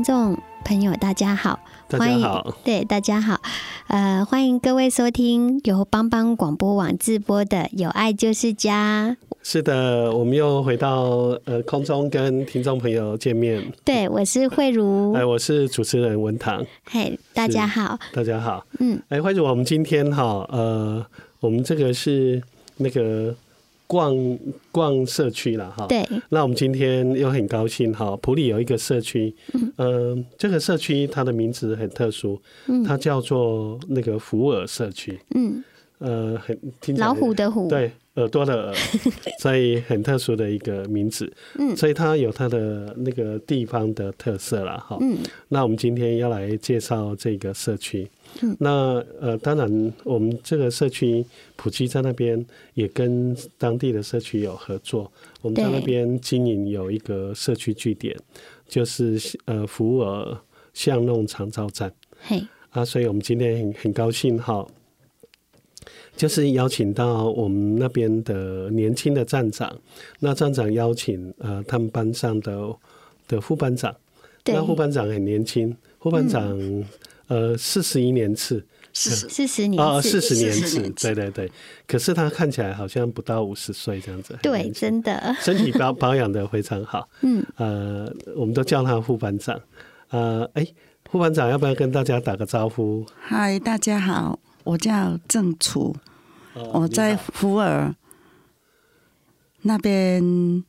听众朋友，大家好，欢迎，对，大家好，呃，欢迎各位收听由帮帮广播网直播的《有爱就是家》。是的，我们又回到呃空中跟听众朋友见面。对，我是慧茹，哎，我是主持人文堂。嘿，大家好，大家好，嗯，哎，慧茹，我们今天哈，呃，我们这个是那个。逛逛社区了哈，对。那我们今天又很高兴哈，普里有一个社区，嗯、呃，这个社区它的名字很特殊，嗯，它叫做那个福尔社区，嗯，呃，很听老虎的虎，对，耳朵的耳，所以很特殊的一个名字，嗯，所以它有它的那个地方的特色了哈，嗯。那我们今天要来介绍这个社区。嗯、那呃，当然，我们这个社区普及在那边也跟当地的社区有合作。我们在那边经营有一个社区据点，就是呃福尔巷弄长照站。嘿啊，所以我们今天很很高兴哈，就是邀请到我们那边的年轻的站长。那站长邀请呃他们班上的的副班长，那副班长很年轻，副班长、嗯。呃，四十一年次，四四十年啊，四十年次，对对对。可是他看起来好像不到五十岁这样子，对，真的，身体保保养的非常好。嗯，呃，我们都叫他副班长。呃，哎，副班长要不要跟大家打个招呼？嗨，大家好，我叫郑楚，哦、我在福尔那边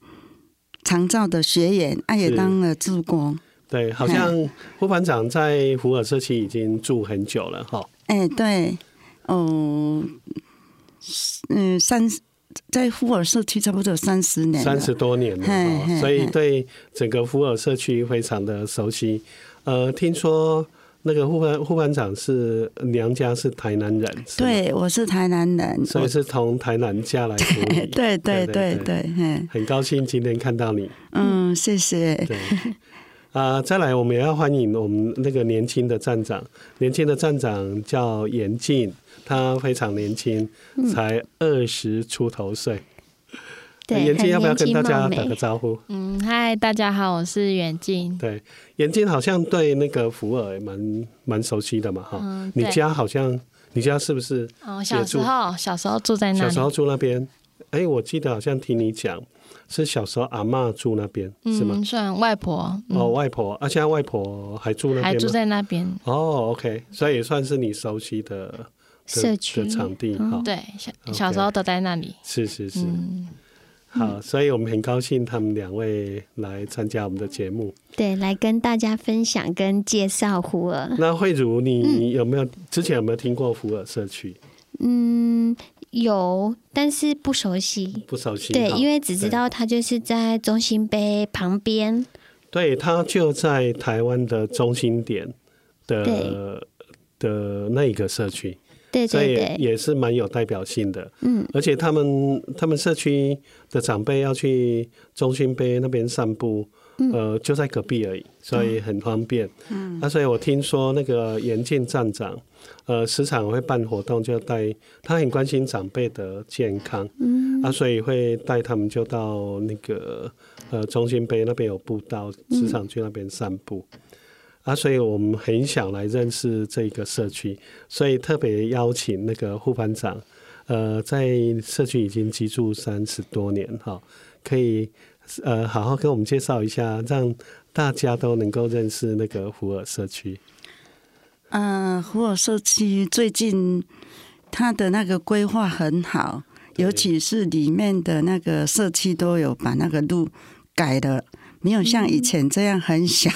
长照的学员，啊，也当了志工。对，好像副班长在福尔社区已经住很久了哈。哎、欸，对，哦，嗯，三在福尔社区差不多三十年，三十多年了哈，所以对整个福尔社区非常的熟悉。呃，听说那个副班副班长是娘家是台南人，对，我是台南人，所以是从台南嫁来。对对对对，很高兴今天看到你。嗯，谢谢。对。啊、呃，再来，我们也要欢迎我们那个年轻的站长。年轻的站长叫严静，他非常年轻，才二十出头岁。对，严静要不要跟大家打个招呼？嗯，嗨，大家好，我是严静。对，严静好像对那个福尔蛮蛮熟悉的嘛，哈、嗯。你家好像，你家是不是？哦，小时候小时候住在那里。小时候住那边，哎、欸，我记得好像听你讲。是小时候阿嬷住那边，嗯，是吗？算外婆。嗯、哦，外婆，啊，现在外婆还住那边，还住在那边。哦，OK，所以也算是你熟悉的社区的场地哈、嗯。对，小小时候都在那里。是是是、嗯，好，所以我们很高兴他们两位来参加我们的节目。对，来跟大家分享跟介绍福尔。那慧如，你有没有、嗯、之前有没有听过福尔社区？嗯。有，但是不熟悉。不熟悉。对，因为只知道它就是在中心碑旁边。对，它就在台湾的中心点的的那一个社区。对对对。所以也是蛮有代表性的。嗯。而且他们他们社区的长辈要去中心碑那边散步。呃，就在隔壁而已，所以很方便。嗯，那、啊、所以我听说那个严进站长，呃，时常会办活动，就带他很关心长辈的健康。嗯，嗯，啊，所以会带他们就到那个呃中心碑那边有步道，时常去那边散步。嗯、啊，所以我们很想来认识这个社区，所以特别邀请那个副班长，呃，在社区已经居住三十多年哈，可以呃好好跟我们介绍一下，让大家都能够认识那个福尔社区。嗯、呃，福尔社区最近它的那个规划很好，尤其是里面的那个社区都有把那个路改的，没有像以前这样很小。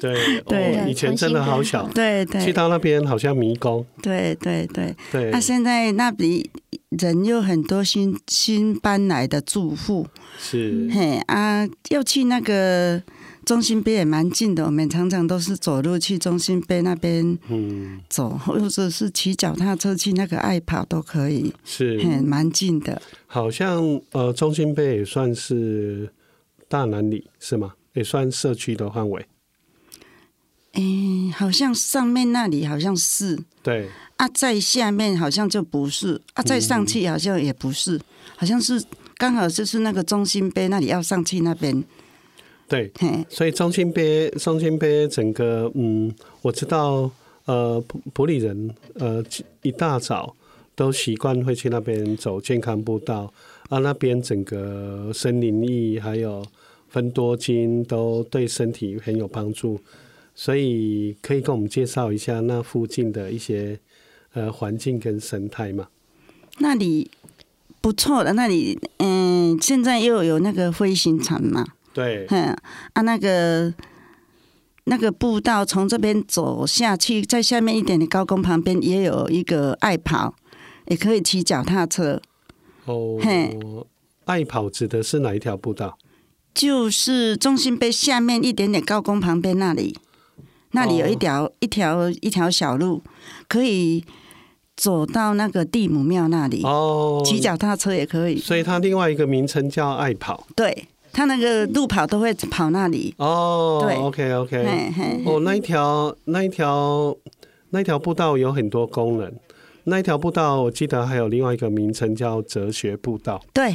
对 对、哦，以前真的好小。对对，去到那边好像迷宫。对对对对。那、啊、现在那里人有很多新新搬来的住户。是。嘿啊，要去那个。中心碑也蛮近的，我们常常都是走路去中心碑那边嗯走，或者是骑脚踏车去那个爱跑都可以，是，蛮近的。好像呃，中心碑也算是大南里是吗？也算社区的范围。嗯、欸，好像上面那里好像是，对啊，在下面好像就不是啊，再上去好像也不是，好像是刚好就是那个中心碑那里要上去那边。对，所以中心碑，中心碑整个，嗯，我知道，呃，普普里人，呃，一大早都习惯会去那边走健康步道，啊，那边整个森林浴还有芬多精都对身体很有帮助，所以可以跟我们介绍一下那附近的一些呃环境跟生态嘛？那里不错的，那里，嗯，现在又有那个飞行场嘛。对，嗯啊，那个那个步道从这边走下去，在下面一点的高工旁边也有一个爱跑，也可以骑脚踏车。哦，嘿，爱跑指的是哪一条步道？就是中心碑下面一点点高工旁边那里，那里有一条、哦、一条一条小路，可以走到那个地母庙那里。哦，骑脚踏车也可以。所以它另外一个名称叫爱跑。对。他那个路跑都会跑那里哦，对，OK OK，嘿嘿哦，那一条那一条那一条步道有很多功能，那一条步道我记得还有另外一个名称叫哲学步道，对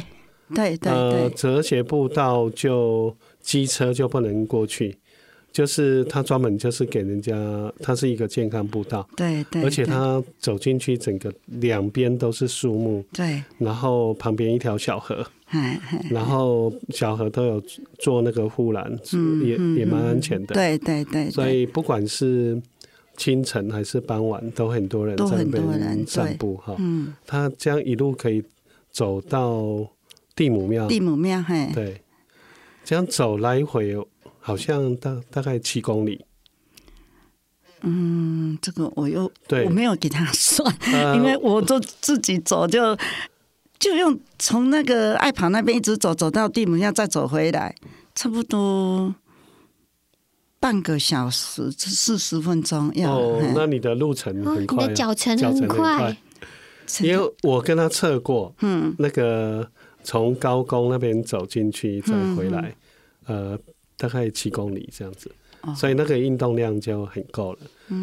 对对对，呃，哲学步道就机车就不能过去。就是它专门就是给人家，它是一个健康步道，对对，而且它走进去，整个两边都是树木，对，然后旁边一条小河，然后小河都有做那个护栏，也也蛮安全的，对对对，所以不管是清晨还是傍晚，都很多人在那边散步哈，嗯，他这样一路可以走到地母庙，地母庙，嘿，对，这样走来回。好像大大概七公里，嗯，这个我又对。我没有给他算，呃，因为我就自己走就，就就用从那个爱跑那边一直走走到地门，要再走回来，差不多半个小时，四十分钟。要哦，那你的路程很快，哦，你的脚程很快，因为我跟他测过，嗯，那个从高工那边走进去再回来，嗯，呃。大概七公里这样子，所以那个运动量就很够了。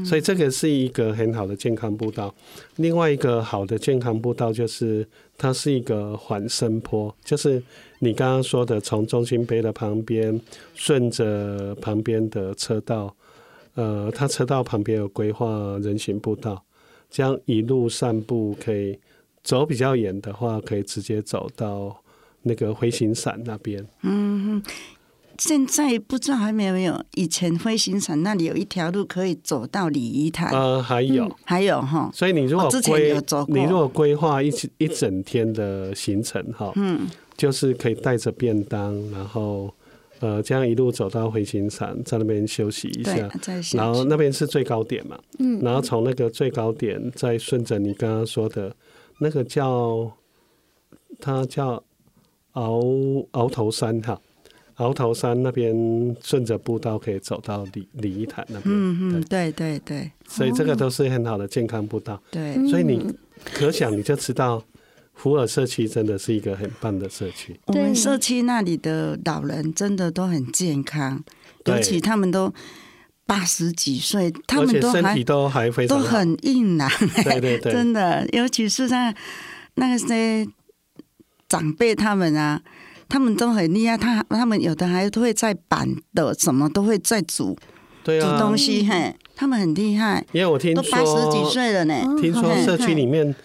所以这个是一个很好的健康步道。另外一个好的健康步道就是它是一个缓升坡，就是你刚刚说的，从中心碑的旁边顺着旁边的车道，呃，它车道旁边有规划人行步道，这样一路散步可以走比较远的话，可以直接走到那个回形伞那边。嗯。现在不知道还没有没有，以前飞行场那里有一条路可以走到礼仪台。呃，还有，嗯、还有哈。所以你如果之前有走过，你如果规划一一整天的行程哈，嗯，就是可以带着便当，然后呃，这样一路走到飞行场，在那边休息一下，然后那边是最高点嘛，嗯，然后从那个最高点再顺着你刚刚说的那个叫，它叫鳌鳌头山哈。鳌头山那边顺着步道可以走到礼礼仪台那边。嗯嗯，对对对。所以这个都是很好的健康步道。对。所以你可想你就知道，福尔社区真的是一个很棒的社区。我们社区那里的老人真的都很健康，尤其他们都八十几岁，他们都身体都还非常都很硬朗。对对对。真的，尤其是在那个谁。长辈他们啊，他们都很厉害，他他们有的还会在板的，什么都会在煮，对啊，煮东西，嘿，他们很厉害。因为我听说都八十几岁了呢，听说社区里面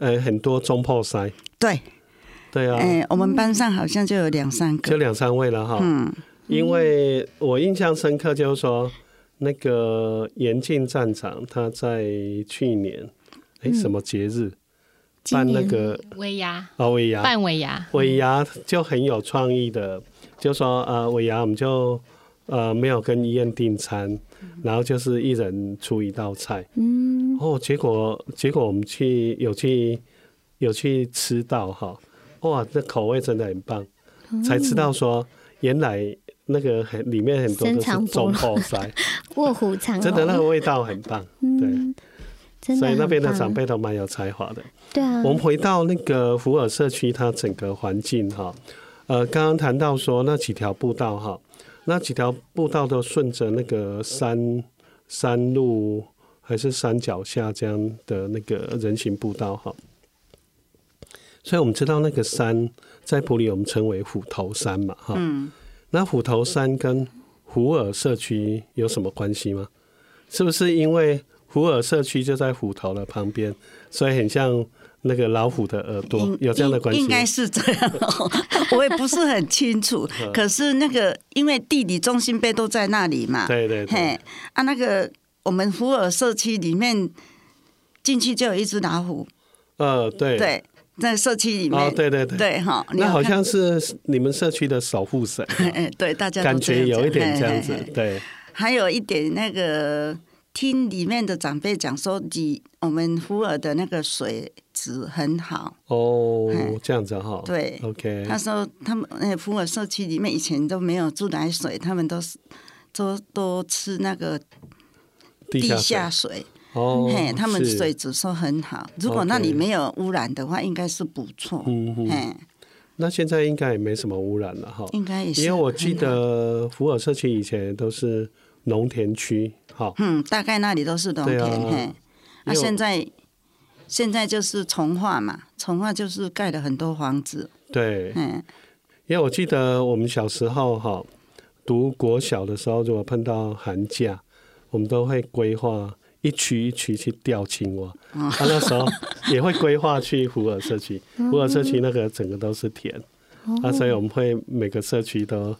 呃很多中破塞，对，对啊，哎，我们班上好像就有两三个，就两三位了哈。嗯，因为我印象深刻，就是说那个严禁站长他在去年哎什么节日。办那个尾牙。哦，尾牙。办尾牙，尾牙就很有创意的，就说呃尾牙我们就呃没有跟医院订餐，然后就是一人出一道菜，嗯，哦，结果结果我们去有去有去吃到哈，哇，这口味真的很棒，才知道说原来那个很里面很多都是中破塞，卧虎藏龙，真的那个味道很棒，对。所以那边的长辈都蛮有才华的。对啊，我们回到那个福尔社区，它整个环境哈，呃，刚刚谈到说那几条步道哈，那几条步道都顺着那个山山路还是山脚下这样的那个人行步道哈。所以我们知道那个山在普里我们称为虎头山嘛哈。嗯。那虎头山跟福尔社区有什么关系吗？是不是因为？福尔社区就在虎头的旁边，所以很像那个老虎的耳朵，有这样的关系？应该是这样，我也不是很清楚。可是那个，因为地理中心碑都在那里嘛，对对对。嘿，啊，那个我们福尔社区里面进去就有一只老虎。呃，对对，在社区里面，哦，对对对，对哈。那好像是你们社区的守护神。哎，对，大家感觉有一点这样子。对，还有一点那个。听里面的长辈讲说，你我们福尔的那个水质很好哦，这样子哈。对，OK。他说他们那福尔社区里面以前都没有自来水，他们都是都都吃那个地下水哦。嘿，他们水质说很好。如果那里没有污染的话，应该是不错。嗯嗯。那现在应该也没什么污染了哈。应该也是。因为我记得福尔社区以前都是农田区。好，嗯，大概那里都是农田，啊。嘿，那现在现在就是从化嘛，从化就是盖了很多房子，对，嗯，因为我记得我们小时候哈，读国小的时候，如果碰到寒假，我们都会规划一区一区去钓青蛙，啊，那时候 也会规划去福尔社区，福尔社区那个整个都是田，啊，所以我们会每个社区都。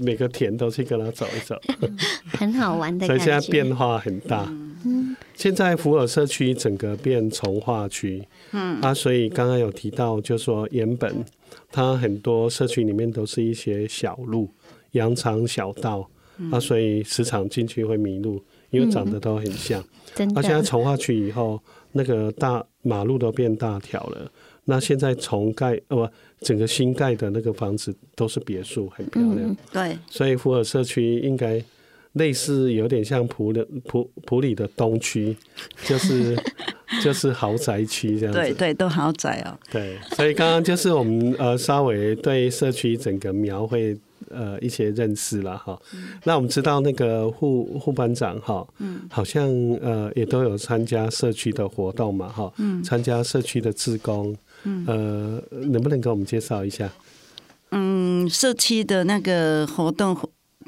每个田都去跟他走一走，很好玩的。所以现在变化很大。嗯，现在福尔社区整个变从化区。嗯啊，所以刚刚有提到，就说原本它很多社区里面都是一些小路、羊肠小道啊，所以时常进去会迷路，因为长得都很像。而现在从化区以后，那个大马路都变大条了。那现在重盖哦不，整个新盖的那个房子都是别墅，很漂亮。嗯、对，所以福尔社区应该类似有点像普的普普里的东区，就是 就是豪宅区这样子。对对，都豪宅哦。对，所以刚刚就是我们呃稍微对社区整个描绘呃一些认识了哈。嗯、那我们知道那个副副班长哈，嗯，好像呃也都有参加社区的活动嘛哈，嗯，参加社区的志工。嗯，呃，能不能给我们介绍一下？嗯，社区的那个活动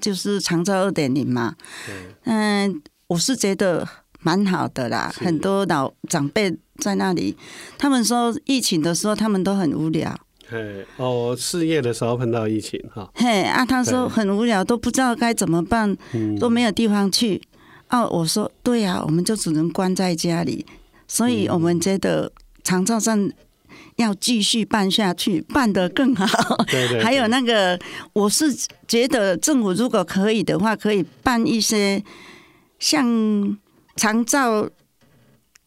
就是长照二点零嘛。嗯，嗯，我是觉得蛮好的啦。很多老长辈在那里，他们说疫情的时候他们都很无聊。嘿，哦，事业的时候碰到疫情哈。嘿啊，他说很无聊，都不知道该怎么办，嗯、都没有地方去。哦，我说对呀、啊，我们就只能关在家里。所以我们觉得长照站。要继续办下去，办得更好。对对对。还有那个，我是觉得政府如果可以的话，可以办一些像长照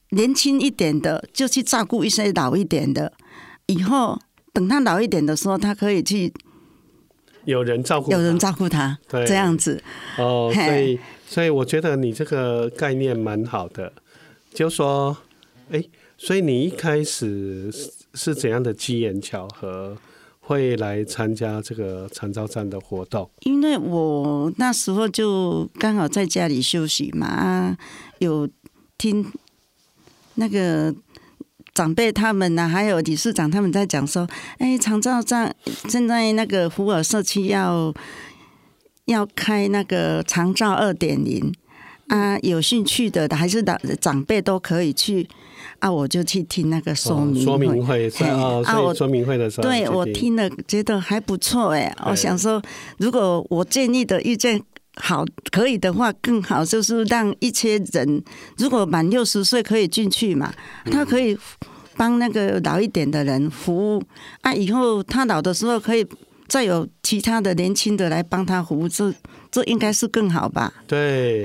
年轻一点的，就去照顾一些老一点的。以后等他老一点的时候，他可以去有人照顾，有人照顾他，对这样子。哦，所以所以我觉得你这个概念蛮好的，就说，哎，所以你一开始。是怎样的机缘巧合会来参加这个长照站的活动？因为我那时候就刚好在家里休息嘛，啊有听那个长辈他们呢、还有理事长他们在讲说，哎，长照站现在那个福尔社区要要开那个长照二点零啊，有兴趣的还是长长辈都可以去啊，我就去听那个说明说明会啊，我说明会的时候，对我听了觉得还不错哎，我想说，如果我建议的意见。好，可以的话更好，就是让一些人，如果满六十岁可以进去嘛，他可以帮那个老一点的人服务啊，以后他老的时候可以再有其他的年轻的来帮他服务，这这应该是更好吧？对，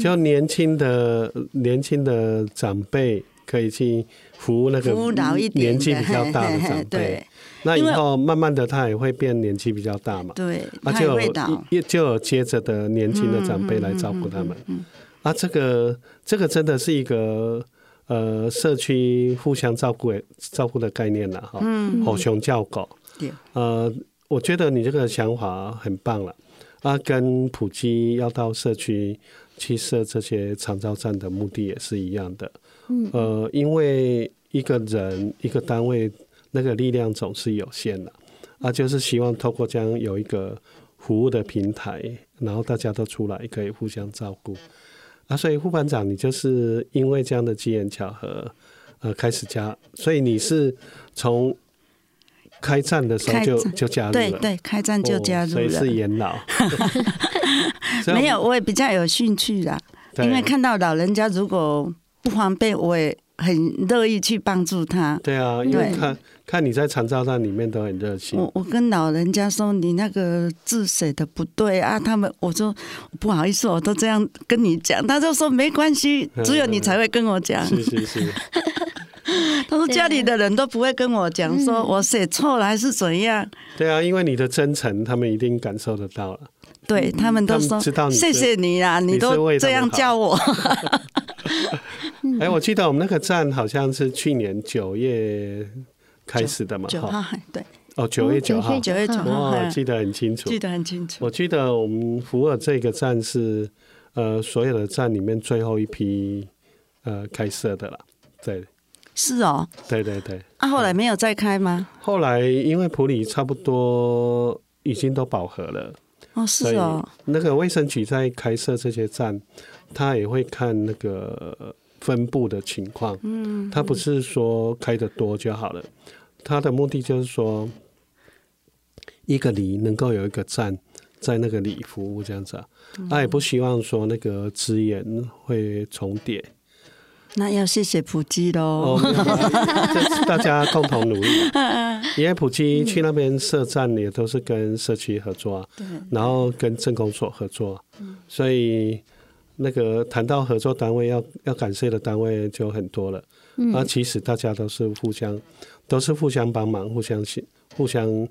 就年轻的年轻的长辈可以去服务那个年纪比较大的长辈。那以后慢慢的，他也会变年纪比较大嘛，对，啊，就有就有接着的年轻的长辈来照顾他们，嗯嗯嗯嗯、啊，这个这个真的是一个呃社区互相照顾照顾的概念了哈，吼熊叫狗，对，呃，我觉得你这个想法很棒了，啊，跟普及要到社区去设这些长照站的目的也是一样的，嗯，呃，因为一个人一个单位。那个力量总是有限的，啊，就是希望透过这样有一个服务的平台，然后大家都出来可以互相照顾，啊，所以副班长，你就是因为这样的机缘巧合，呃，开始加，所以你是从开战的时候就就加入了，对对，开战就加入了，哦、所以是元老，没有，我也比较有兴趣啦，因为看到老人家如果不方便，我也很乐意去帮助他。对啊，因为看。看你在长照站里面都很热情。我我跟老人家说，你那个字写的不对啊，他们我说不好意思，我都这样跟你讲，他就说没关系，只有你才会跟我讲。是是是。他说家里的人都不会跟我讲，说我写错了还是怎样。对啊，因为你的真诚，他们一定感受得到了。对他们都说，知道谢谢你啦，你都这样叫我。哎，我记得我们那个站好像是去年九月。开始的嘛，九号对，哦，九月九号，九月九号，我记得很清楚，记得很清楚。我记得我们福尔这个站是呃所有的站里面最后一批呃开设的了，对，是哦，对对对。啊，后来没有再开吗？后来因为普里差不多已经都饱和了，哦，是哦。那个卫生局在开设这些站，他也会看那个。分布的情况，嗯，他不是说开的多就好了，他的目的就是说，一个里能够有一个站在那个里服务这样子啊，他也不希望说那个资源会重叠。那要谢谢普基喽，大家共同努力。因为普基去那边设站也都是跟社区合作，然后跟政工所合作，所以。那个谈到合作单位要要感谢的单位就很多了，嗯，啊，其实大家都是互相都是互相帮忙，互相协互相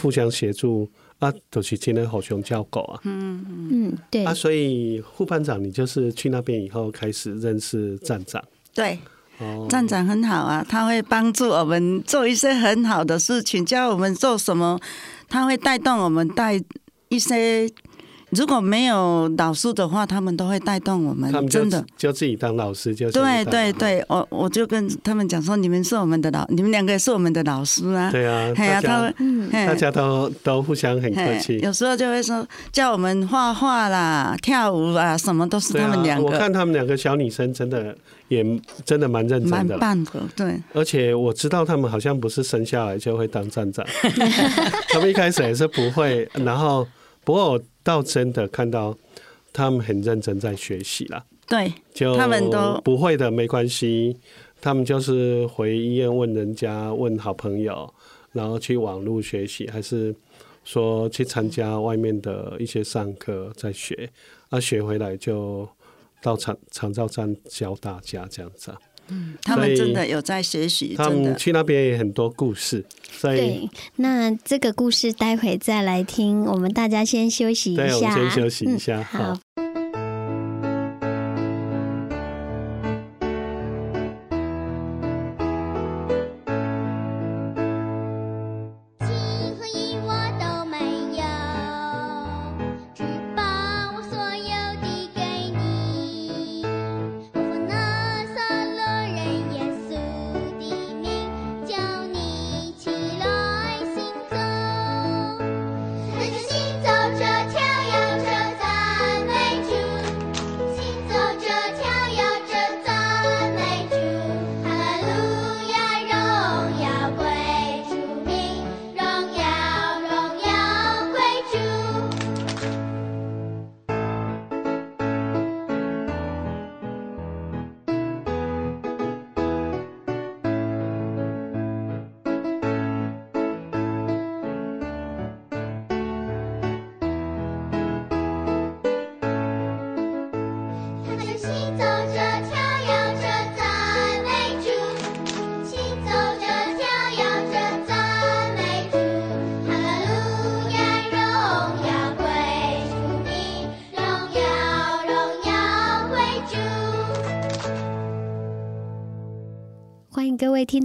互相协助啊，都是今天好熊叫狗啊，嗯。嗯对。啊，所以副班长你就是去那边以后开始认识站长，对，哦，站长很好啊，他会帮助我们做一些很好的事情，教我们做什么，他会带动我们带一些。如果没有老师的话，他们都会带动我们，们真的就自己当老师就对对对，我我就跟他们讲说，你们是我们的老，你们两个也是我们的老师啊。对啊，哎呀，他们大家都都互相很客气。有时候就会说叫我们画画啦、跳舞啊，什么都是他们两个。我看他们两个小女生真的也真的蛮认真的，蛮棒的。对，而且我知道他们好像不是生下来就会当站长，他们一开始也是不会，然后不过我。倒真的看到他们很认真在学习了，对，就他们都不会的没关系，他们就是回医院问人家，问好朋友，然后去网络学习，还是说去参加外面的一些上课在学，啊，学回来就到长长照站教大家这样子。嗯，他们真的有在学习，他们去那边也很多故事。所以对，那这个故事待会再来听。我们大家先休息一下，对，我们先休息一下，嗯、好。听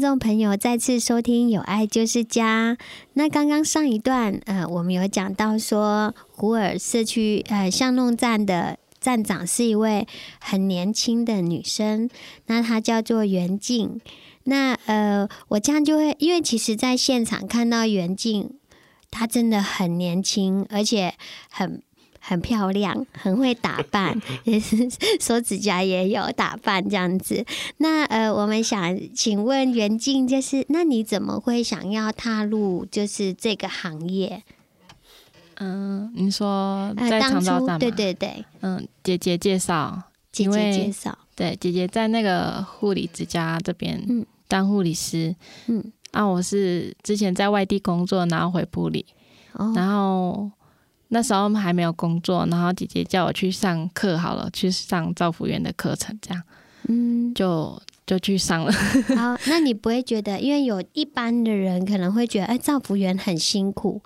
众朋友再次收听《有爱就是家》。那刚刚上一段，呃，我们有讲到说，胡尔社区呃巷弄站的站长是一位很年轻的女生，那她叫做袁静。那呃，我这样就会，因为其实在现场看到袁静，她真的很年轻，而且很。很漂亮，很会打扮，也是手指甲也有打扮这样子。那呃，我们想请问袁静，就是那你怎么会想要踏入就是这个行业？嗯，你说在长照站吗？对对对，嗯，姐姐介绍，姐姐介绍，对，姐姐在那个护理之家这边当护理师，嗯，啊，我是之前在外地工作，然后回部里，哦，然后。那时候还没有工作，然后姐姐叫我去上课好了，去上造福员的课程，这样，嗯，就就去上了。好，那你不会觉得，因为有一般的人可能会觉得，哎，造福员很辛苦。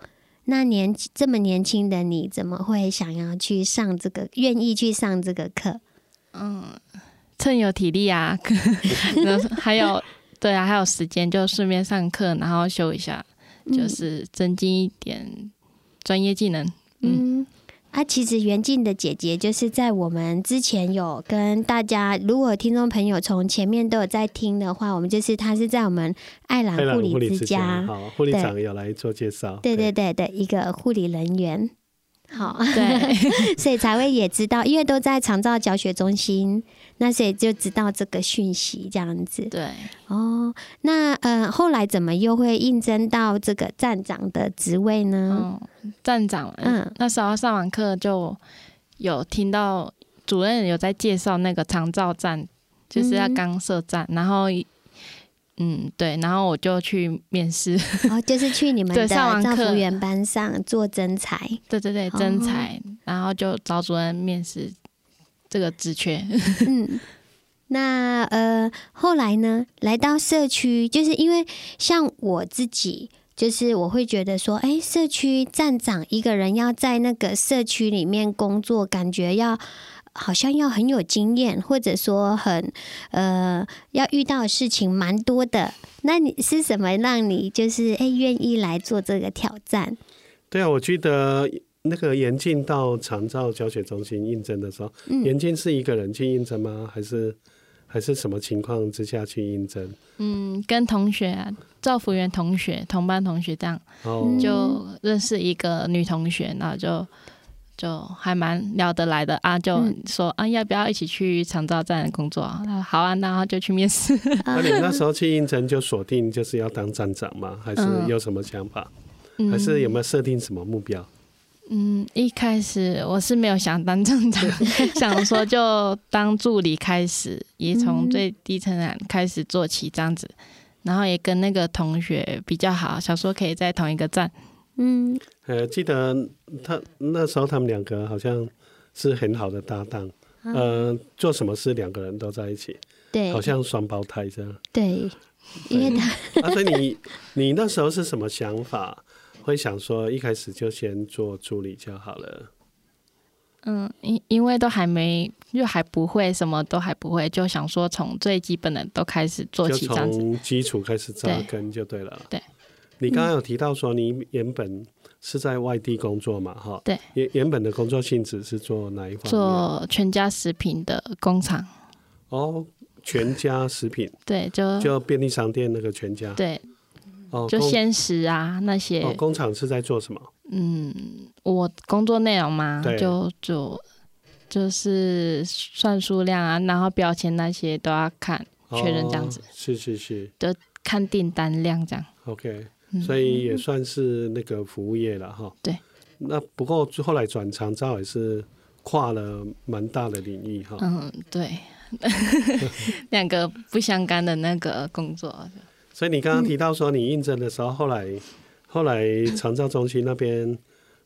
那年这么年轻的你，怎么会想要去上这个，愿意去上这个课？嗯，趁有体力啊，还有对啊，还有时间，就顺便上课，然后修一下，就是增进一点专业技能。嗯，啊，其实袁静的姐姐就是在我们之前有跟大家，如果听众朋友从前面都有在听的话，我们就是她是在我们爱兰护理之家，好，护理长有来做介绍，对对对。的，一个护理人员。好，对，所以才会也知道，因为都在长照教学中心，那所以就知道这个讯息这样子。对，哦，那呃，后来怎么又会应征到这个站长的职位呢？嗯，站长，嗯，那时候上完课就有听到主任有在介绍那个长照站，就是要刚设站，嗯、然后。嗯，对，然后我就去面试，哦，就是去你们的造福员班上做征才，对对对，征才，哦、然后就找主任面试这个职缺。嗯，那呃，后来呢，来到社区，就是因为像我自己，就是我会觉得说，哎，社区站长一个人要在那个社区里面工作，感觉要。好像要很有经验，或者说很呃，要遇到的事情蛮多的。那你是什么让你就是哎愿意来做这个挑战？对啊，我记得那个严静到长照教学中心应征的时候，严静、嗯、是一个人去应征吗？还是还是什么情况之下去应征？嗯，跟同学啊，照服员同学、同班同学这样，哦、就认识一个女同学，然后就。就还蛮聊得来的啊，就说啊，要不要一起去长照站工作？好啊，然后就去面试。那你那时候去应征就锁定就是要当站长吗？还是有什么想法？嗯、还是有没有设定什么目标？嗯，一开始我是没有想当站长，想说就当助理开始，也从最低层开始做起这样子，然后也跟那个同学比较好，想说可以在同一个站。嗯，呃，记得他那时候他们两个好像是很好的搭档，嗯、呃，做什么事两个人都在一起，对，好像双胞胎这样。对，因为他，啊，所以你 你那时候是什么想法？会想说一开始就先做助理就好了？嗯，因因为都还没，又还不会，什么都还不会，就想说从最基本的都开始做起，从基础开始扎根就对了。对。你刚刚有提到说你原本是在外地工作嘛？哈，对，原原本的工作性质是做哪一方面？做全家食品的工厂。哦，全家食品。对，就就便利商店那个全家。对。哦，就鲜食啊那些。哦，工厂是在做什么？嗯，我工作内容嘛，就就就是算数量啊，然后标签那些都要看确认这样子。哦，是是是。就看订单量这样。OK。所以也算是那个服务业了哈。对。那不过后来转长照也是跨了蛮大的领域哈。嗯，对。两个不相干的那个工作。所以你刚刚提到说你应征的时候，后来后来长照中心那边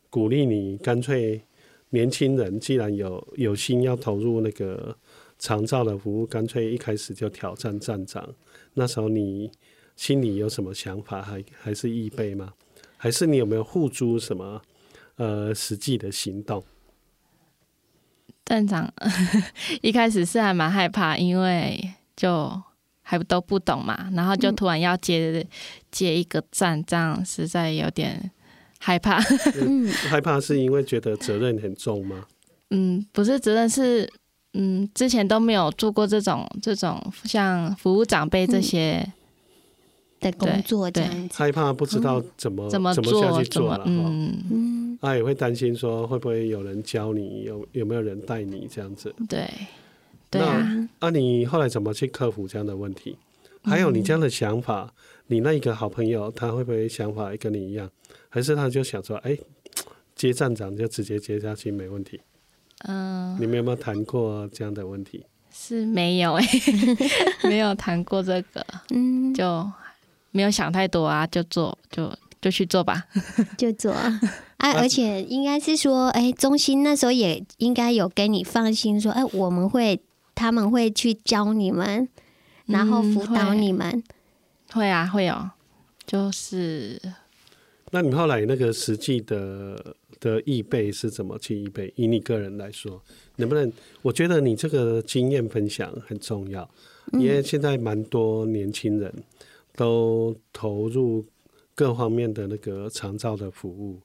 鼓励你，干脆年轻人既然有有心要投入那个长照的服务，干脆一开始就挑战站长。那时候你。心里有什么想法，还还是预备吗？还是你有没有付诸什么呃实际的行动？站长 一开始是还蛮害怕，因为就还都不懂嘛，然后就突然要接、嗯、接一个站，这样实在有点害怕。嗯，害怕是因为觉得责任很重吗？嗯，不是责任是，嗯，之前都没有做过这种这种像服务长辈这些、嗯、的工作这样子，对，害怕不知道怎么、嗯、怎么怎么下去做了，嗯。嗯，他、啊、也会担心说会不会有人教你，有有没有人带你这样子，对。对啊，那啊，你后来怎么去克服这样的问题？还有你这样的想法，嗯、你那一个好朋友他会不会想法跟你一样？还是他就想说，哎，接站长就直接接下去没问题？嗯，你们有没有谈过这样的问题？是没有哎，没有谈过这个，嗯，就没有想太多啊，就做就就去做吧，就做啊，而且应该是说，哎，中心那时候也应该有给你放心说，哎，我们会。他们会去教你们，然后辅导你们。嗯、会，会啊，会有。就是，那你后来那个实际的的预备是怎么去预备？以你个人来说，能不能？我觉得你这个经验分享很重要，因为现在蛮多年轻人都投入各方面的那个长照的服务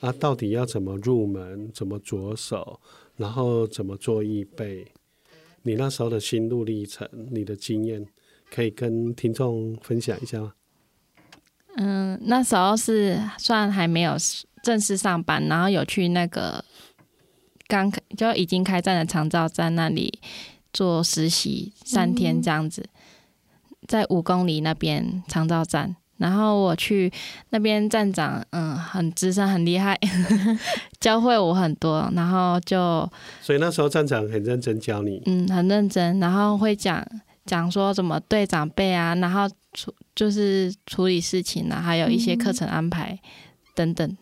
啊，到底要怎么入门？怎么着手？然后怎么做预备？你那时候的心路历程，你的经验，可以跟听众分享一下吗？嗯，那时候是算还没有正式上班，然后有去那个刚就已经开站的长照站那里做实习三天这样子，在五公里那边长照站。然后我去那边站长，嗯，很资深，很厉害，教会我很多。然后就，所以那时候站长很认真教你，嗯，很认真。然后会讲讲说怎么对长辈啊，然后处就是处理事情啊，还有一些课程安排等等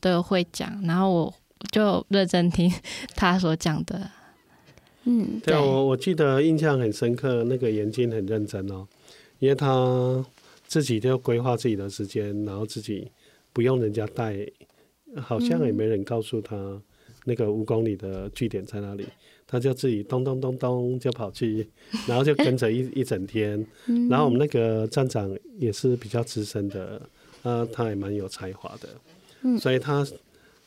都会讲。然后我就认真听他所讲的，嗯，对，我我记得印象很深刻，那个严静很认真哦，因为他。自己就规划自己的时间，然后自己不用人家带，好像也没人告诉他那个五公里的据点在哪里，他就自己咚咚咚咚就跑去，然后就跟着一一整天。然后我们那个站长也是比较资深的，啊，他也蛮有才华的，所以他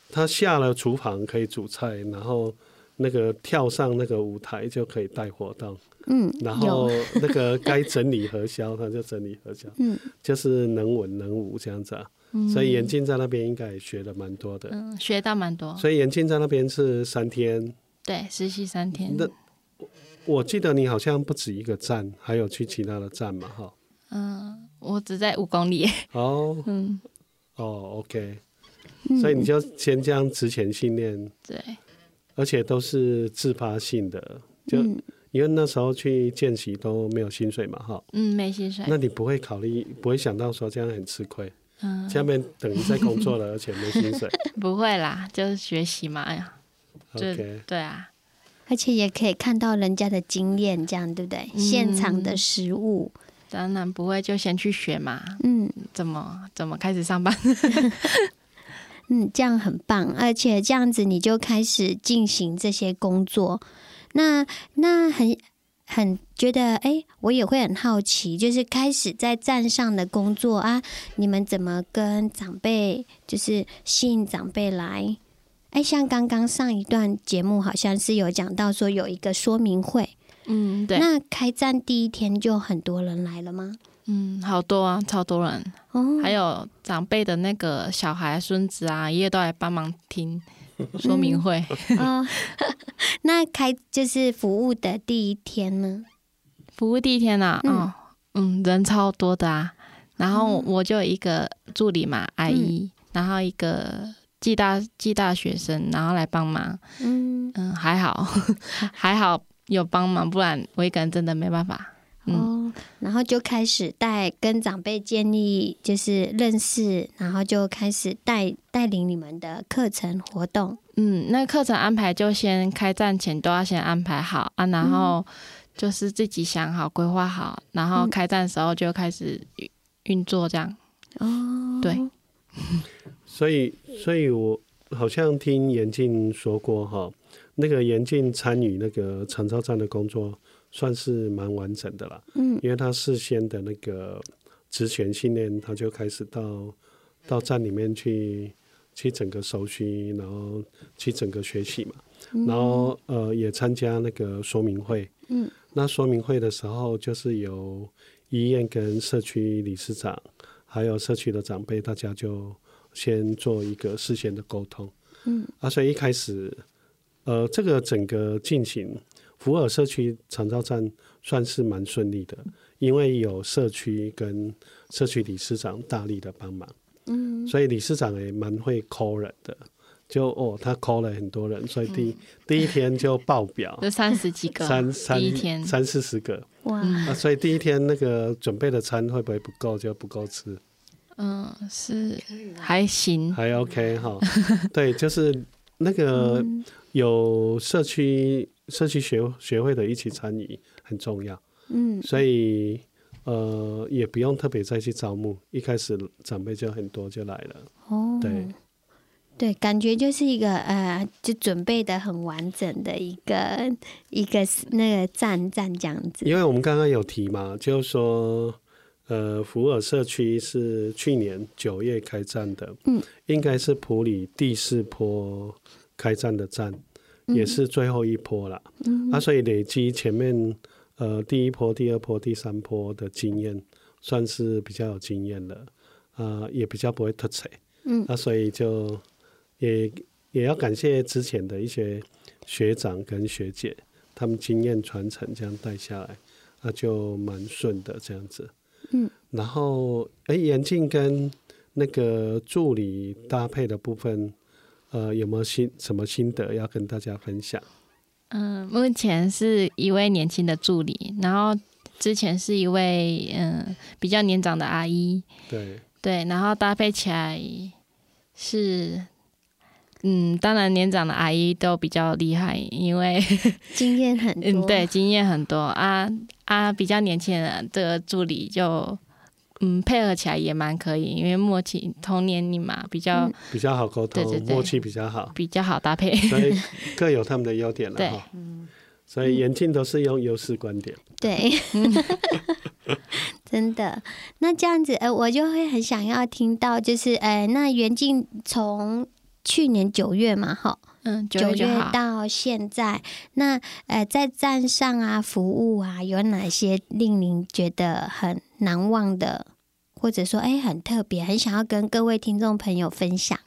他下了厨房可以煮菜，然后那个跳上那个舞台就可以带活动。嗯，然后那个该整理核销，他就整理核销，嗯，就是能文能武这样子啊。嗯、所以眼镜在那边应该也学了蛮多的，嗯，学到蛮多。所以眼镜在那边是三天，对，实习三天。那我记得你好像不止一个站，还有去其他的站嘛，哈。嗯，我只在五公里。哦，嗯，哦，OK。所以你就先这样职前训练，对，而且都是自发性的，就。嗯因为那时候去见习都没有薪水嘛，哈，嗯，没薪水。那你不会考虑，不会想到说这样很吃亏，嗯，下面等于在工作了，而且没薪水，不会啦，就是学习嘛，哎呀，OK，对啊，而且也可以看到人家的经验，这样对不对？嗯、现场的实物，当然不会，就先去学嘛，嗯，怎么怎么开始上班？嗯，这样很棒，而且这样子你就开始进行这些工作。那那很很觉得哎、欸，我也会很好奇，就是开始在站上的工作啊，你们怎么跟长辈，就是吸引长辈来？哎、欸，像刚刚上一段节目好像是有讲到说有一个说明会，嗯，对。那开站第一天就很多人来了吗？嗯，好多啊，超多人。哦，还有长辈的那个小孩、孙子啊，爷爷都来帮忙听。说明会哦，那开就是服务的第一天呢？服务第一天啊，嗯、哦，嗯，人超多的啊。然后我就一个助理嘛，阿姨，嗯、然后一个暨大暨大学生，然后来帮忙。嗯嗯，还好，还好有帮忙，不然我一个人真的没办法。哦，然后就开始带跟长辈建立就是认识，然后就开始带带领你们的课程活动。嗯，那课程安排就先开战前都要先安排好啊，然后就是自己想好规划好，然后开战的时候就开始运作这样。哦，对。所以，所以我好像听严静说过哈，那个严静参与那个长照站的工作。算是蛮完整的了。嗯，因为他事先的那个职权训练，他就开始到到站里面去去整个熟悉，然后去整个学习嘛。嗯、然后呃，也参加那个说明会。嗯，那说明会的时候，就是由医院跟社区理事长，还有社区的长辈，大家就先做一个事先的沟通。嗯，啊，所以一开始，呃，这个整个进行，福尔社区长照站算是蛮顺利的，因为有社区跟社区理事长大力的帮忙。嗯，所以理事长也蛮会 call 人的。就哦，他 call 了很多人，所以第、嗯、第一天就爆表，就三十几个，三三第一天三四十个，哇、啊！所以第一天那个准备的餐会不会不够，就不够吃？嗯，是还行，还 OK 哈。对，就是那个有社区社区学学会的一起参与很重要，嗯，所以呃也不用特别再去招募，一开始长辈就很多就来了，哦，对。对，感觉就是一个呃，就准备的很完整的一个一个那个站站这样子。因为我们刚刚有提嘛，就是说，呃，福尔社区是去年九月开站的，嗯，应该是普里第四波开站的站，嗯、也是最后一波了。嗯，啊，所以累积前面呃第一波、第二波、第三波的经验，算是比较有经验的，啊、呃，也比较不会突兀。嗯，啊，所以就。也也要感谢之前的一些学长跟学姐，他们经验传承这样带下来，那就蛮顺的这样子。嗯，然后哎，眼镜跟那个助理搭配的部分，呃，有没有心什么心得要跟大家分享？嗯，目前是一位年轻的助理，然后之前是一位嗯比较年长的阿姨。对对，然后搭配起来是。嗯，当然年长的阿姨都比较厉害，因为 经验很多。嗯，对，经验很多啊啊，比较年轻的这个助理就嗯配合起来也蛮可以，因为默契同年龄嘛，比较、嗯、比较好沟通，对对对，默契比较好，比较好搭配，所以各有他们的优点了哈。对，所以严静都是用优势观点。对，真的。那这样子，呃，我就会很想要听到，就是，呃，那袁静从。去年九月嘛，哈，嗯，九月到现在，那呃，在站上啊，服务啊，有哪些令您觉得很难忘的，或者说，哎、欸，很特别，很想要跟各位听众朋友分享？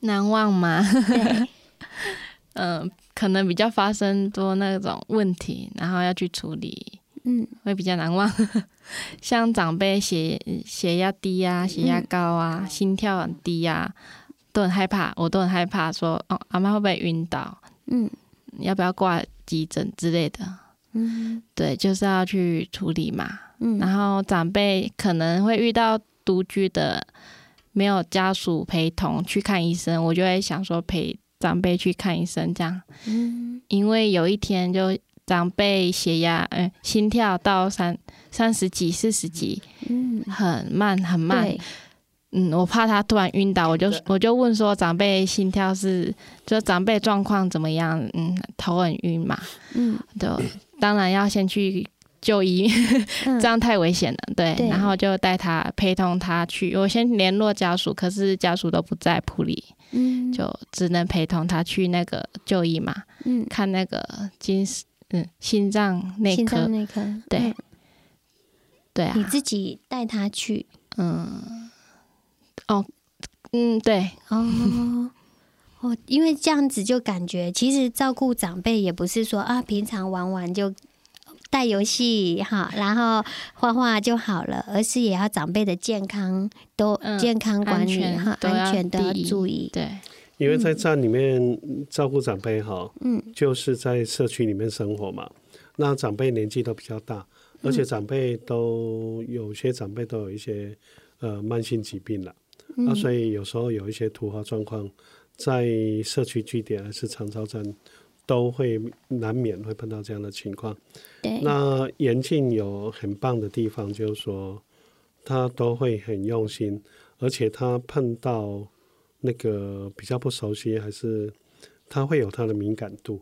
难忘吗？对，嗯，可能比较发生多那种问题，然后要去处理，嗯，会比较难忘。像长辈血血压低啊，血压高啊，嗯、心跳很低啊。都很害怕，我都很害怕说，哦，阿妈会不会晕倒？嗯，要不要挂急诊之类的？嗯，对，就是要去处理嘛。嗯，然后长辈可能会遇到独居的，没有家属陪同去看医生，我就会想说陪长辈去看医生这样。嗯，因为有一天就长辈血压，嗯，心跳到三三十几、四十几，嗯，很慢很慢。嗯，我怕他突然晕倒，我就我就问说，长辈心跳是，就长辈状况怎么样？嗯，头很晕嘛。嗯，就当然要先去就医，嗯、这样太危险了。对，对然后就带他陪同他去，我先联络家属，可是家属都不在埔里，嗯，就只能陪同他去那个就医嘛。嗯，看那个心嗯心脏内科，内科对，嗯、对啊，你自己带他去，嗯。哦，嗯，对，哦，哦，因为这样子就感觉，其实照顾长辈也不是说啊，平常玩玩就带游戏哈，然后画画就好了，而是也要长辈的健康都健康管理哈，安全都要注意。对，因为在站里面照顾长辈哈，嗯，就是在社区里面生活嘛，那长辈年纪都比较大，而且长辈都有些长辈都有一些呃慢性疾病了。那、嗯啊、所以有时候有一些突发状况，在社区据点还是长照站，都会难免会碰到这样的情况。对。那严静有很棒的地方，就是说他都会很用心，而且他碰到那个比较不熟悉，还是他会有他的敏感度。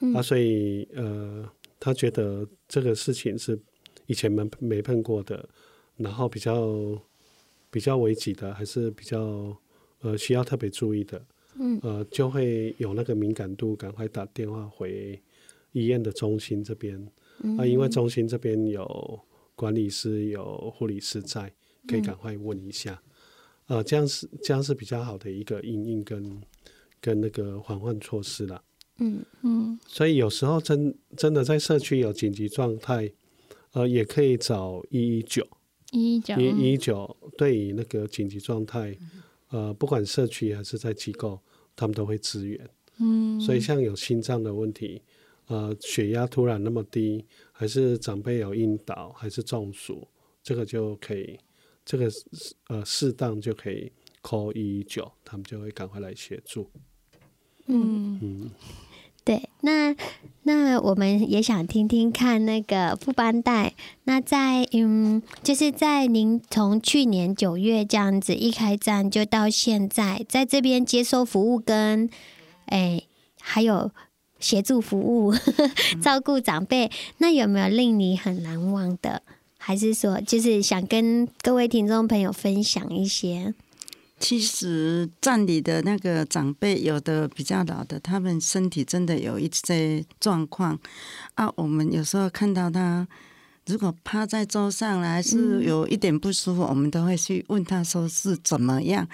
嗯。啊，所以呃，他觉得这个事情是以前没没碰过的，然后比较比较危急的，还是比较呃需要特别注意的，嗯，呃，就会有那个敏感度，赶快打电话回医院的中心这边，嗯、啊，因为中心这边有管理师、有护理师在，可以赶快问一下，嗯、呃，这样是这样是比较好的一个应应跟跟那个缓缓措施了。嗯嗯，所以有时候真真的在社区有紧急状态，呃，也可以找一一九，一一九，一一九。对于那个紧急状态，呃，不管社区还是在机构，他们都会支援。嗯，所以像有心脏的问题，呃，血压突然那么低，还是长辈有晕倒，还是中暑，这个就可以，这个呃适当就可以 call 一一九，他们就会赶快来协助。嗯嗯，对，那那我们也想听听看那个副班代，那在嗯，就是在您从去年九月这样子一开站就到现在，在这边接受服务跟哎还有协助服务、呵呵、照顾长辈，那有没有令你很难忘的？还是说就是想跟各位听众朋友分享一些？其实站里的那个长辈，有的比较老的，他们身体真的有一些状况啊。我们有时候看到他，如果趴在桌上来是有一点不舒服，嗯、我们都会去问他说是怎么样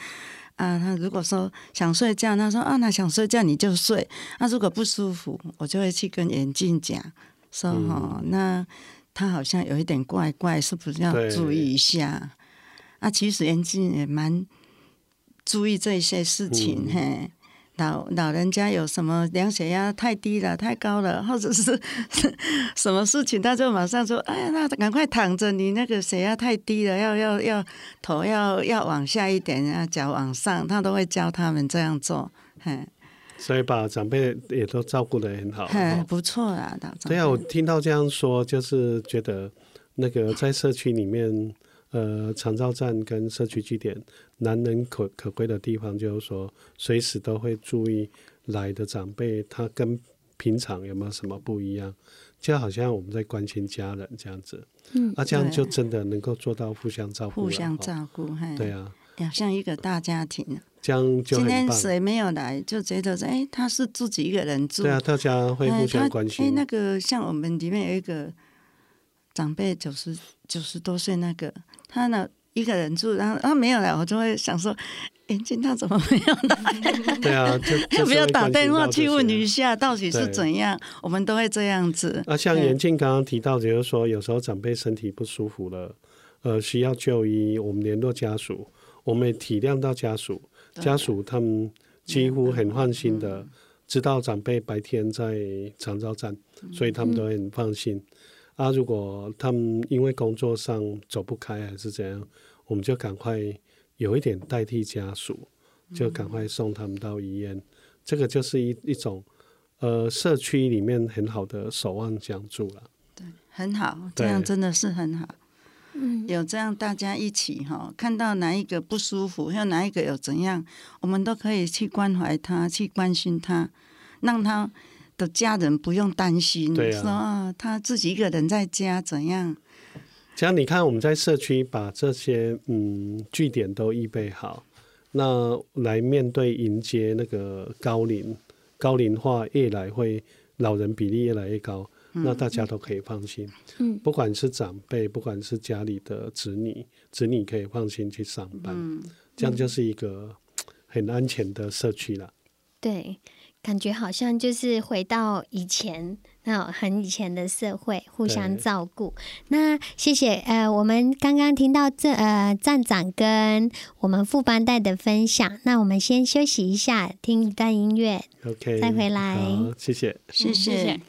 啊。他如果说想睡觉，他说啊，那想睡觉你就睡。那、啊、如果不舒服，我就会去跟眼镜讲说哈、嗯，那他好像有一点怪怪，是不是要注意一下？啊，其实眼镜也蛮。注意这些事情，嗯、嘿，老老人家有什么量血压太低了、太高了，或者是 什么事情，他就马上说：“哎呀，那赶快躺着，你那个血压太低了，要要要头要要往下一点，啊，脚往上。”他都会教他们这样做，嘿。所以把长辈也都照顾的很好，嘿，不错啊。对啊，我听到这样说，就是觉得那个在社区里面。呃，长照站跟社区据点难能可可贵的地方，就是说随时都会注意来的长辈，他跟平常有没有什么不一样，就好像我们在关心家人这样子。嗯，啊，这样就真的能够做到互相照顾，互相照顾，嘿，对啊，像一个大家庭。这样就。今天谁没有来，就觉得说，哎，他是自己一个人住。对啊，大家会互相关心。哎，那个像我们里面有一个长辈，九十九十多岁那个。他呢一个人住，然后他没有来，我就会想说，眼镜他怎么没有？来？对啊，就 不要打电话去问一下，到底是怎样？我们都会这样子。啊，像严静刚刚提到，就是说有时候长辈身体不舒服了，呃，需要就医，我们联络家属，我们也体谅到家属，家属他们几乎很放心的知道长辈白天在长照站，所以他们都很放心。啊，如果他们因为工作上走不开还是怎样，我们就赶快有一点代替家属，就赶快送他们到医院。嗯、这个就是一一种呃社区里面很好的守望相助了。对，很好，这样真的是很好。嗯，有这样大家一起哈，看到哪一个不舒服，或哪一个有怎样，我们都可以去关怀他，去关心他，让他。的家人不用担心，对啊，说啊，他自己一个人在家怎样？这样你看，我们在社区把这些嗯据点都预备好，那来面对迎接那个高龄高龄化越来会老人比例越来越高，嗯，那大家都可以放心。嗯，不管是长辈，不管是家里的子女，子女可以放心去上班，嗯，这样就是一个很安全的社区了。对。感觉好像就是回到以前那种很以前的社会，互相照顾。那谢谢呃，我们刚刚听到这呃站长跟我们副班带的分享，那我们先休息一下，听一段音乐，OK，再回来。好，谢谢，谢谢。谢谢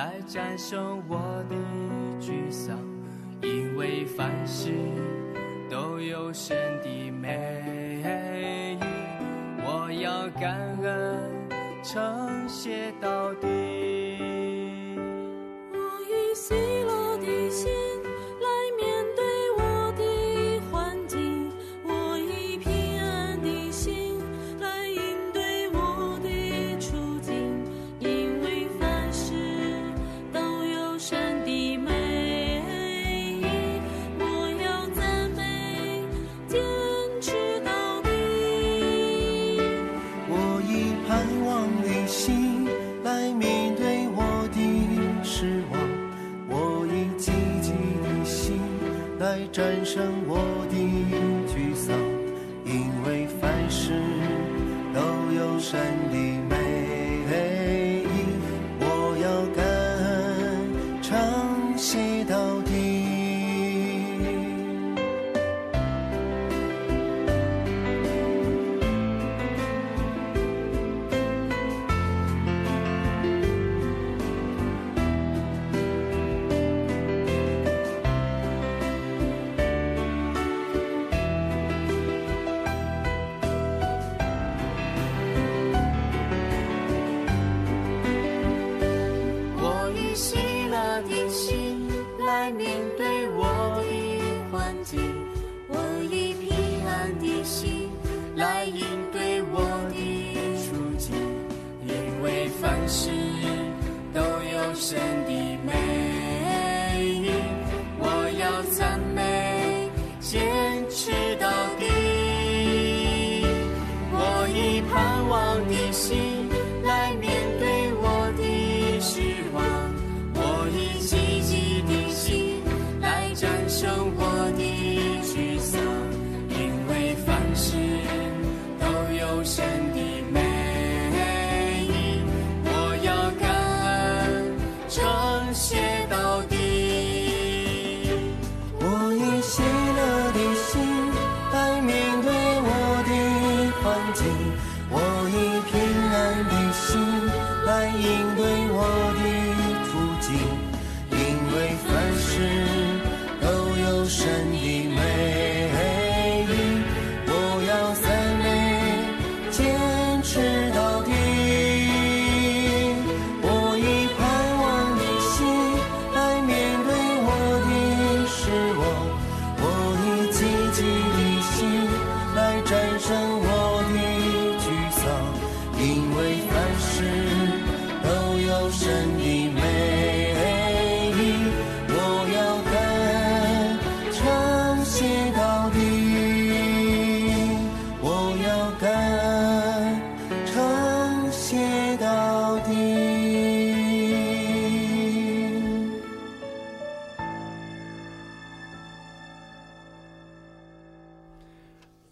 来战胜我的沮丧，因为凡事都有神的美。我的心来面对我的环境，我以平安的心来应对我的处境，因为凡事都有神的。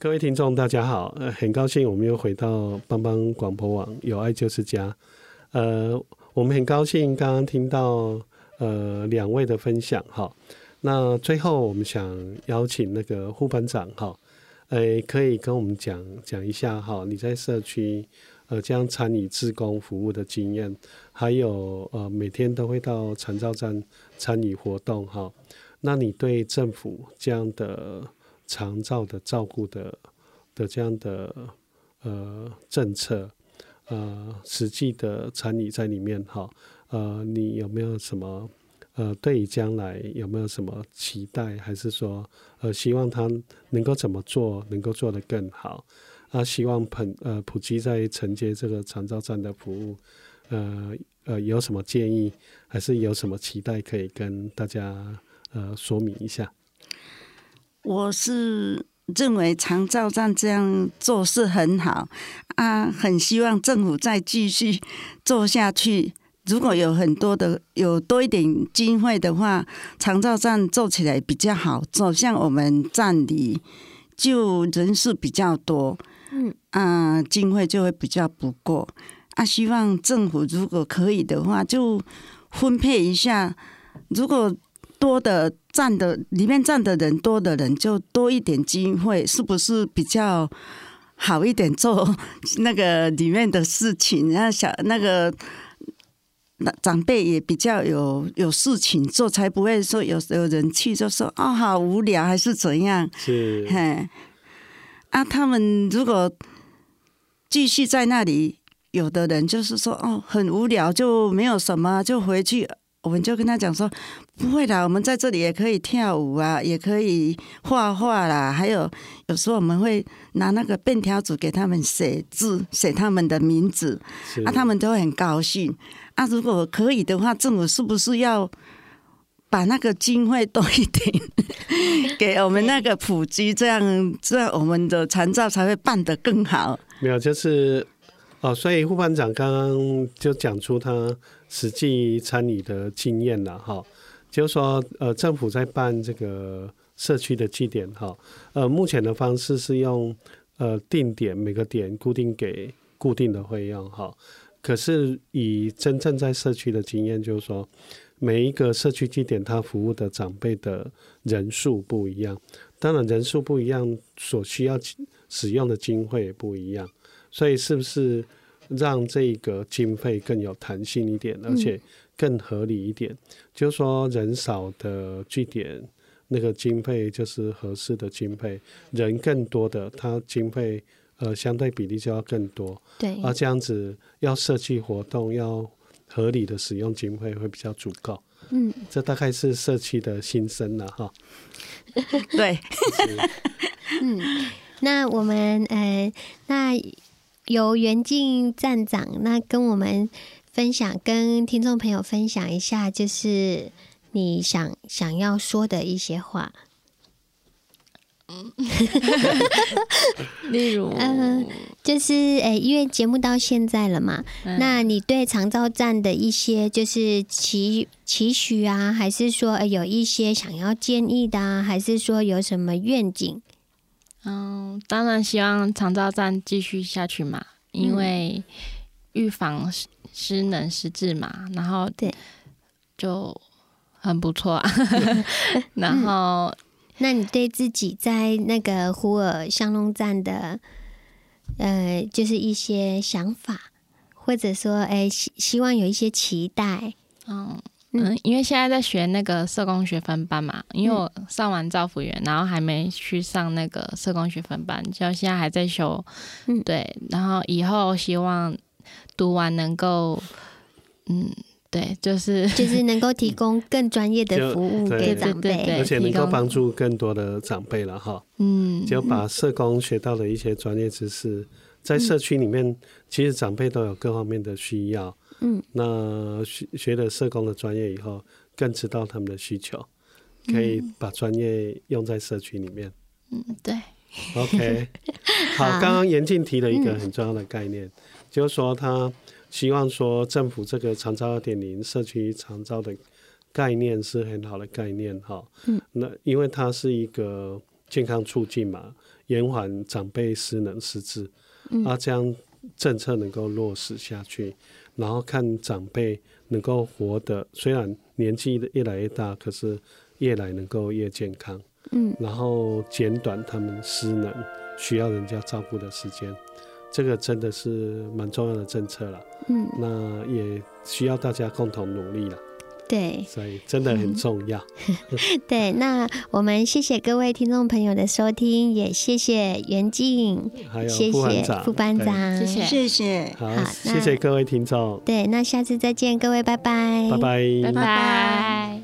各位听众，大家好，呃，很高兴我们又回到帮帮广播网，有爱就是家。呃，我们很高兴刚刚听到呃两位的分享哈。那最后我们想邀请那个副班长哈，呃，可以跟我们讲讲一下哈，你在社区呃这样参与志工服务的经验，还有呃每天都会到长照站参与活动哈。那你对政府这样的长照的照顾的的这样的呃政策，呃实际的参与在里面哈，呃你有没有什么呃对于将来有没有什么期待，还是说呃希望他能够怎么做，能够做得更好？啊，希望普呃普及在承接这个长照站的服务，呃呃有什么建议，还是有什么期待可以跟大家呃说明一下？我是认为长照站这样做是很好啊，很希望政府再继续做下去。如果有很多的有多一点经费的话，长照站做起来比较好做。像我们站里就人数比较多，嗯啊，经费就会比较不够啊。希望政府如果可以的话，就分配一下。如果多的站的里面站的人多的人就多一点机会，是不是比较好一点做那个里面的事情？然后小那个那长辈也比较有有事情做，才不会说有有人去就说哦，好无聊还是怎样？是，嘿，啊，他们如果继续在那里，有的人就是说哦，很无聊，就没有什么，就回去。我们就跟他讲说，不会啦，我们在这里也可以跳舞啊，也可以画画啦，还有有时候我们会拿那个便条纸给他们写字，写他们的名字，啊，他们都会很高兴。啊，如果可以的话，政府是不是要把那个经费多一点 给我们那个普及，这样这样我们的残照才会办得更好？没有，就是哦，所以副班长刚刚就讲出他实际参与的经验了哈，就是说呃，政府在办这个社区的祭典哈，呃，目前的方式是用呃定点每个点固定给固定的费用哈。可是，以真正在社区的经验，就是说，每一个社区祭典，它服务的长辈的人数不一样，当然人数不一样，所需要使用的经费也不一样。所以，是不是让这个经费更有弹性一点，而且更合理一点？嗯、就是说，人少的据点，那个经费就是合适的经费；人更多的，它经费。呃，相对比例就要更多，对，而这样子要设计活动，要合理的使用经费会比较足够。嗯，这大概是社区的心声了哈。对，是 嗯，那我们呃，那由袁静站长那跟我们分享，跟听众朋友分享一下，就是你想想要说的一些话。嗯，例如，嗯、呃，就是诶、欸，因为节目到现在了嘛，嗯、那你对长照站的一些就是期期许啊，还是说、欸、有一些想要建议的啊，还是说有什么愿景？嗯，当然希望长照站继续下去嘛，因为预防失能失智嘛，然后对，就很不错啊，然后。那你对自己在那个呼尔香龙站的，呃，就是一些想法，或者说，哎，希希望有一些期待。嗯嗯，因为现在在学那个社工学分班嘛，因为我上完造福员，然后还没去上那个社工学分班，就现在还在修。嗯，对，然后以后希望读完能够，嗯。对，就是就是能够提供更专业的服务给长辈，而且能够帮助更多的长辈了哈。嗯，就把社工学到的一些专业知识，在社区里面，其实长辈都有各方面的需要。嗯，那学学了社工的专业以后，更知道他们的需求，可以把专业用在社区里面。嗯，对。OK，好，刚刚严静提了一个很重要的概念，就是说他。希望说政府这个长照二点零社区长照的概念是很好的概念哈。嗯。那因为它是一个健康促进嘛，延缓长辈失能失智，嗯。啊，这样政策能够落实下去，然后看长辈能够活得虽然年纪越来越大，可是越来能够越健康。嗯。然后减短他们失能需要人家照顾的时间。这个真的是蛮重要的政策了，嗯，那也需要大家共同努力了，对，所以真的很重要。嗯、对，那我们谢谢各位听众朋友的收听，也谢谢袁静，还有副班长，副班长，谢谢，谢谢，好，好谢谢各位听众。对，那下次再见，各位，拜拜，拜拜，拜拜。